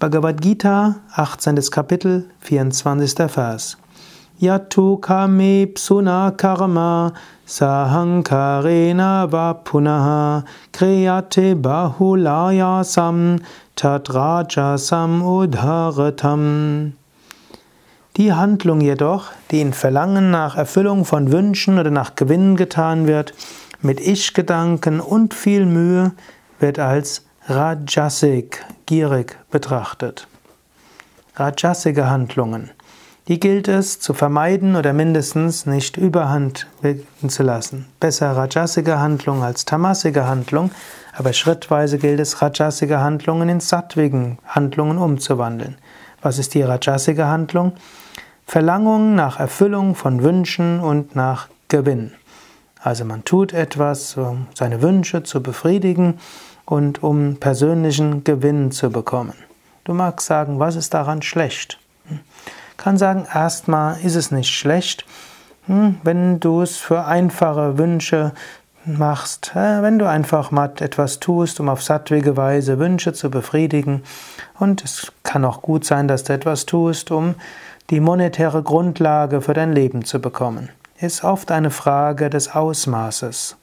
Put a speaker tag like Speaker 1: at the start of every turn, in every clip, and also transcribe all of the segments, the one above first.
Speaker 1: Bhagavad Gita, 18. Kapitel, 24. Vers. Yatu kame psuna karma sahankarena va punaha kriyate bahulayasam tadrajasam udharatam. Die Handlung jedoch, die in Verlangen nach Erfüllung von Wünschen oder nach Gewinn getan wird, mit Ich-Gedanken und viel Mühe, wird als Rajasik, gierig betrachtet. Rajasige Handlungen. Die gilt es zu vermeiden oder mindestens nicht überhand zu lassen. Besser Rajasige Handlung als Tamasige Handlung, aber schrittweise gilt es, Rajasige Handlungen in sattwigen Handlungen umzuwandeln. Was ist die Rajasige Handlung? Verlangung nach Erfüllung von Wünschen und nach Gewinn. Also man tut etwas, um seine Wünsche zu befriedigen und um persönlichen Gewinn zu bekommen. Du magst sagen, was ist daran schlecht? Hm. Kann sagen, erstmal ist es nicht schlecht, hm, wenn du es für einfache Wünsche machst, wenn du einfach mal etwas tust, um auf sattwige Weise Wünsche zu befriedigen. Und es kann auch gut sein, dass du etwas tust, um die monetäre Grundlage für dein Leben zu bekommen. Ist oft eine Frage des Ausmaßes.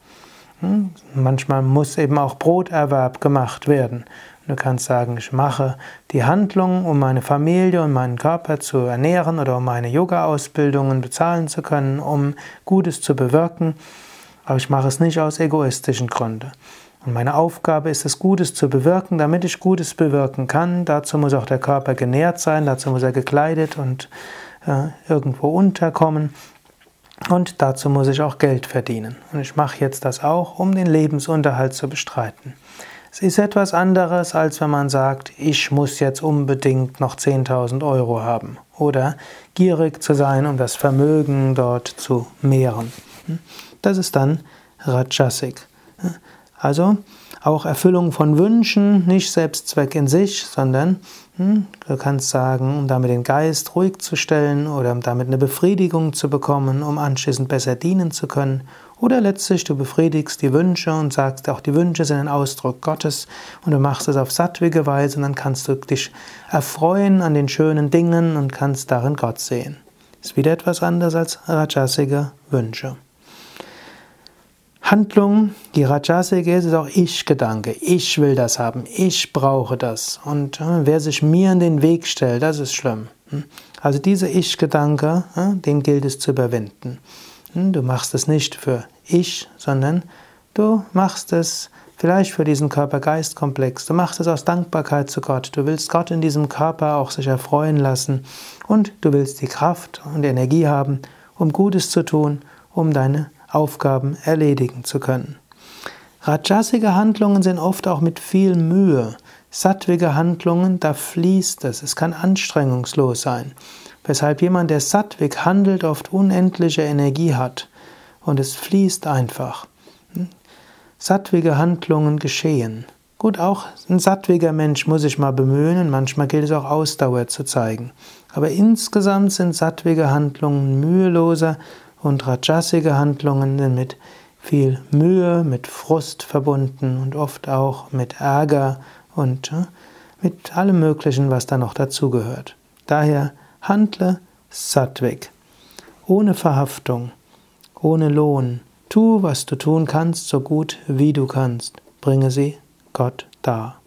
Speaker 1: Hm? Manchmal muss eben auch Broterwerb gemacht werden. Du kannst sagen, ich mache die Handlung, um meine Familie und meinen Körper zu ernähren oder um meine Yoga-Ausbildungen bezahlen zu können, um Gutes zu bewirken. Aber ich mache es nicht aus egoistischen Gründen. Und meine Aufgabe ist es, Gutes zu bewirken, damit ich Gutes bewirken kann. Dazu muss auch der Körper genährt sein, dazu muss er gekleidet und äh, irgendwo unterkommen. Und dazu muss ich auch Geld verdienen. Und ich mache jetzt das auch, um den Lebensunterhalt zu bestreiten. Es ist etwas anderes, als wenn man sagt, ich muss jetzt unbedingt noch 10.000 Euro haben. Oder gierig zu sein, um das Vermögen dort zu mehren. Das ist dann Rajasik. Also auch Erfüllung von Wünschen, nicht Selbstzweck in sich, sondern hm, du kannst sagen, um damit den Geist ruhig zu stellen oder um damit eine Befriedigung zu bekommen, um anschließend besser dienen zu können. Oder letztlich du befriedigst die Wünsche und sagst, auch die Wünsche sind ein Ausdruck Gottes und du machst es auf sattwige Weise und dann kannst du dich erfreuen an den schönen Dingen und kannst darin Gott sehen. Ist wieder etwas anderes als rajasige Wünsche. Handlung, die Rajasik ist, ist auch Ich-Gedanke. Ich will das haben, ich brauche das. Und äh, wer sich mir in den Weg stellt, das ist schlimm. Hm? Also dieser Ich-Gedanke, äh, den gilt es zu überwinden. Hm? Du machst es nicht für ich, sondern du machst es vielleicht für diesen Körper-Geist-Komplex. Du machst es aus Dankbarkeit zu Gott. Du willst Gott in diesem Körper auch sich erfreuen lassen und du willst die Kraft und die Energie haben, um Gutes zu tun, um deine Aufgaben erledigen zu können. Rajasige Handlungen sind oft auch mit viel Mühe. Sattwige Handlungen, da fließt es, es kann anstrengungslos sein. Weshalb jemand, der sattwig handelt, oft unendliche Energie hat und es fließt einfach. Sattwige Handlungen geschehen. Gut, auch ein sattwiger Mensch muss sich mal bemühen und manchmal gilt es auch Ausdauer zu zeigen. Aber insgesamt sind sattwige Handlungen müheloser und rajasige Handlungen sind mit viel Mühe, mit Frust verbunden und oft auch mit Ärger und äh, mit allem Möglichen, was da noch dazugehört. Daher handle sattwig, ohne Verhaftung, ohne Lohn. Tu, was du tun kannst, so gut wie du kannst. Bringe sie Gott dar.